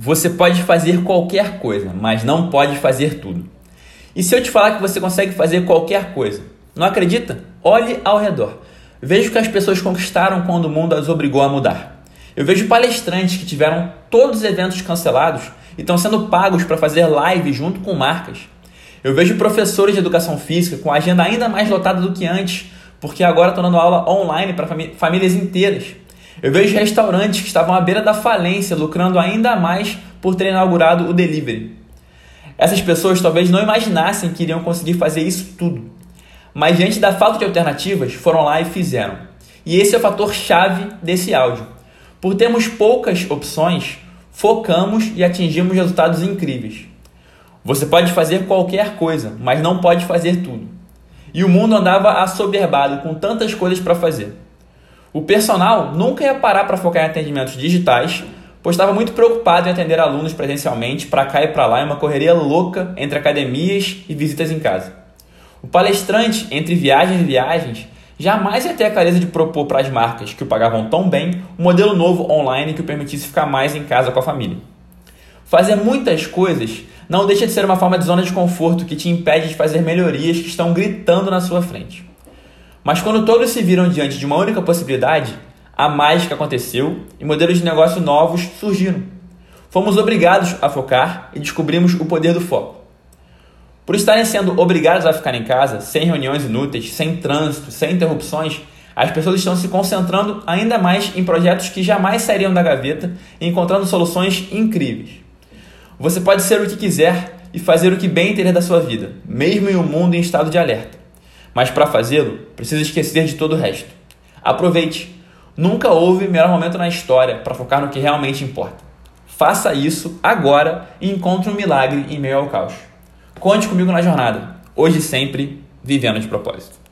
Você pode fazer qualquer coisa, mas não pode fazer tudo. E se eu te falar que você consegue fazer qualquer coisa? Não acredita? Olhe ao redor. Veja o que as pessoas conquistaram quando o mundo as obrigou a mudar. Eu vejo palestrantes que tiveram todos os eventos cancelados e estão sendo pagos para fazer live junto com marcas. Eu vejo professores de educação física com agenda ainda mais lotada do que antes, porque agora estão dando aula online para famílias inteiras. Eu vejo restaurantes que estavam à beira da falência, lucrando ainda mais por ter inaugurado o delivery. Essas pessoas talvez não imaginassem que iriam conseguir fazer isso tudo. Mas diante da falta de alternativas, foram lá e fizeram. E esse é o fator chave desse áudio. Por termos poucas opções, focamos e atingimos resultados incríveis. Você pode fazer qualquer coisa, mas não pode fazer tudo. E o mundo andava assoberbado com tantas coisas para fazer. O personal nunca ia parar para focar em atendimentos digitais, pois estava muito preocupado em atender alunos presencialmente para cá e para lá em uma correria louca entre academias e visitas em casa. O palestrante, entre viagens e viagens, jamais ia ter a clareza de propor para as marcas que o pagavam tão bem um modelo novo online que o permitisse ficar mais em casa com a família. Fazer muitas coisas não deixa de ser uma forma de zona de conforto que te impede de fazer melhorias que estão gritando na sua frente. Mas quando todos se viram diante de uma única possibilidade, a mágica aconteceu e modelos de negócio novos surgiram. Fomos obrigados a focar e descobrimos o poder do foco. Por estarem sendo obrigados a ficar em casa, sem reuniões inúteis, sem trânsito, sem interrupções, as pessoas estão se concentrando ainda mais em projetos que jamais sairiam da gaveta e encontrando soluções incríveis. Você pode ser o que quiser e fazer o que bem entender da sua vida, mesmo em um mundo em estado de alerta. Mas para fazê-lo, precisa esquecer de todo o resto. Aproveite. Nunca houve melhor momento na história para focar no que realmente importa. Faça isso agora e encontre um milagre em meio ao caos. Conte comigo na jornada. Hoje sempre, vivendo de propósito.